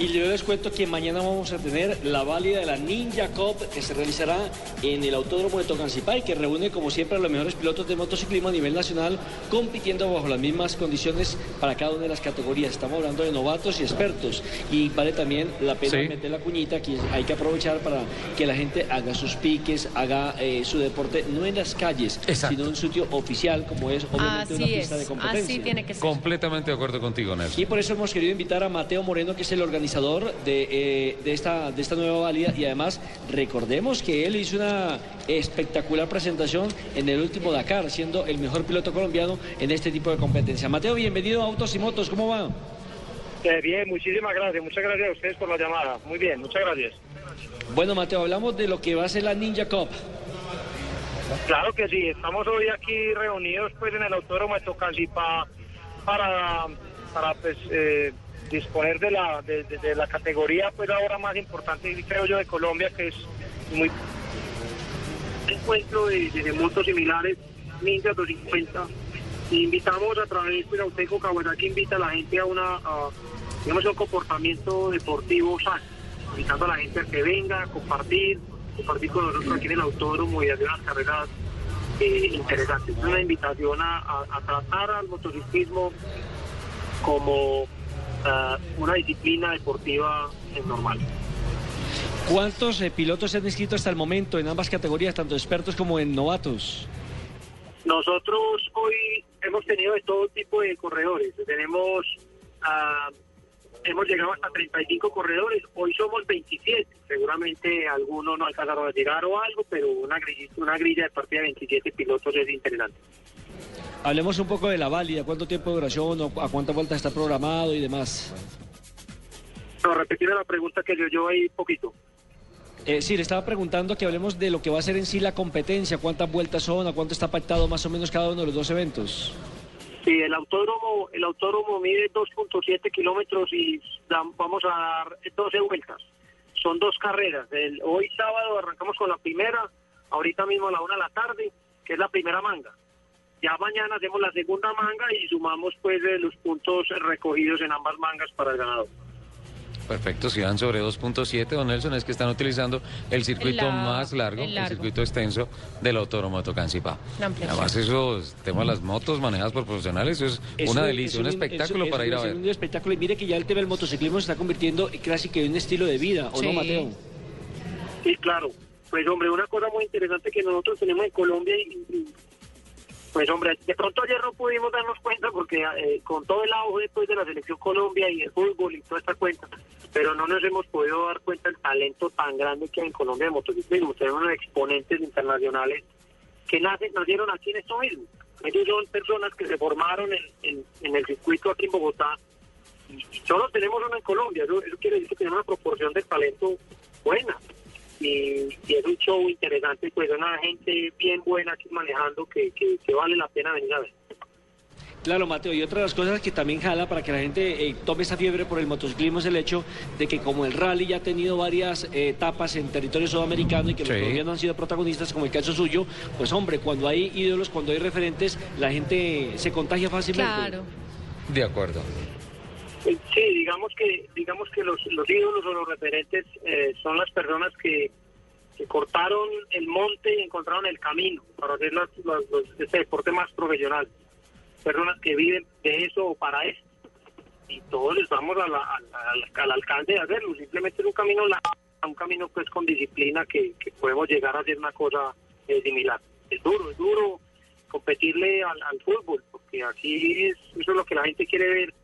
Y yo les cuento que mañana vamos a tener la válida de la Ninja Cup que se realizará en el Autódromo de Tocancipá que reúne como siempre a los mejores pilotos de motociclismo a nivel nacional compitiendo bajo las mismas condiciones para cada una de las categorías. Estamos hablando de novatos y expertos y vale también la pena meter la cuñita que hay que aprovechar para que la gente haga sus piques, haga eh, su deporte no en las calles, sino en un sitio oficial como es obviamente una pista de competencia. Así tiene que ser. Completamente de acuerdo contigo, Nelson. Y por eso hemos querido invitar a Mateo Moreno que es el organizador de, eh, de, esta, de esta nueva válida y además recordemos que él hizo una espectacular presentación en el último Dakar, siendo el mejor piloto colombiano en este tipo de competencia. Mateo, bienvenido a Autos y Motos, ¿cómo va? Eh, bien, muchísimas gracias, muchas gracias a ustedes por la llamada. Muy bien, muchas gracias. Bueno, Mateo, hablamos de lo que va a ser la Ninja Cup. Claro que sí, estamos hoy aquí reunidos pues en el Autódromo de Tocancipá para, para pues, eh, disponer de la, de, la categoría pues ahora más importante creo yo de Colombia que es muy encuentro de, motos similares Ninja 250 invitamos a través de Auteco Cabuena que invita a la gente a una digamos un comportamiento deportivo sano invitando a la gente a que venga a compartir compartir con nosotros aquí en el autódromo y hacer unas carreras eh, interesantes. Es una invitación a, a tratar al motociclismo como una disciplina deportiva normal. ¿Cuántos eh, pilotos se han inscrito hasta el momento en ambas categorías, tanto expertos como en novatos? Nosotros hoy hemos tenido de todo tipo de corredores. Tenemos, uh, hemos llegado hasta 35 corredores. Hoy somos 27. Seguramente algunos no alcanzaron a llegar o algo, pero una grilla, una grilla de partida de 27 pilotos es interesante. Hablemos un poco de la válida, cuánto tiempo de duración, o a cuántas vueltas está programado y demás. No, repetirme la pregunta que yo yo ahí poquito. Eh, sí, le estaba preguntando que hablemos de lo que va a ser en sí la competencia, cuántas vueltas son, a cuánto está pactado más o menos cada uno de los dos eventos. Sí, el autódromo, el autódromo mide 2.7 kilómetros y vamos a dar 12 vueltas. Son dos carreras. El, hoy sábado arrancamos con la primera, ahorita mismo a la una de la tarde, que es la primera manga. Ya mañana hacemos la segunda manga y sumamos pues los puntos recogidos en ambas mangas para el ganador. Perfecto, si van sobre 2.7, don Nelson, es que están utilizando el circuito más largo, el, circuito extenso del Autódromo Tocancipá. Además, esos temas las motos manejadas por profesionales, eso es una delicia, un, espectáculo para ir a ver. un espectáculo, y mire que ya el tema del motociclismo se está convirtiendo casi que en un estilo de vida, ¿o no, Mateo? Sí, claro. Pues, hombre, una cosa muy interesante que nosotros tenemos en Colombia y pues hombre, de pronto ayer no pudimos darnos cuenta porque eh, con todo el auge después de la selección Colombia y el fútbol y toda esta cuenta, pero no nos hemos podido dar cuenta del talento tan grande que hay en Colombia de motociclismo. Tenemos unos exponentes internacionales que nacen, nacieron aquí en esto mismo. Ellos son personas que se formaron en, el circuito aquí en Bogotá solo tenemos uno en Colombia. Eso, eso quiere decir que tenemos una proporción de talento buena y, es un show interesante, pues una gente bien buena aquí manejando que, que, vale la pena venir a ver. Claro, Mateo, y otra de las cosas que también jala para que la gente eh, tome esa fiebre por el motociclismo es el hecho de que como el rally ya ha tenido varias eh, etapas en territorio sudamericano y que los colombianos han sido protagonistas, como el caso suyo, pues hombre, cuando hay ídolos, cuando hay referentes, la gente se contagia fácilmente. Claro. De acuerdo. Sí, digamos que digamos que los, los ídolos o los referentes eh, son las personas que, cortaron el monte y encontraron el camino para hacer los, este deporte más profesional. Personas que viven de eso o para eso. Y todos les vamos al alcance de hacerlo. Simplemente es un camino un camino pues con disciplina que, podemos llegar a hacer una cosa eh, similar. Es duro, es duro competirle al, al fútbol, porque aquí es, eso es lo que la gente quiere ver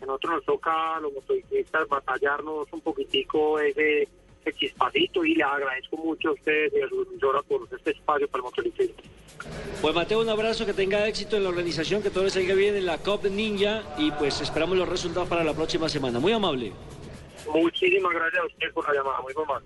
a nosotros nos toca a los motociclistas batallarnos un poquitico ese, ese chispacito y le agradezco mucho a ustedes y a su por este espacio para el motociclismo. Pues Mateo, un abrazo, que tenga éxito en la organización, que todo les salga bien en la COP Ninja y pues esperamos los resultados para la próxima semana. Muy amable. Muchísimas gracias a usted por la llamada, muy formal.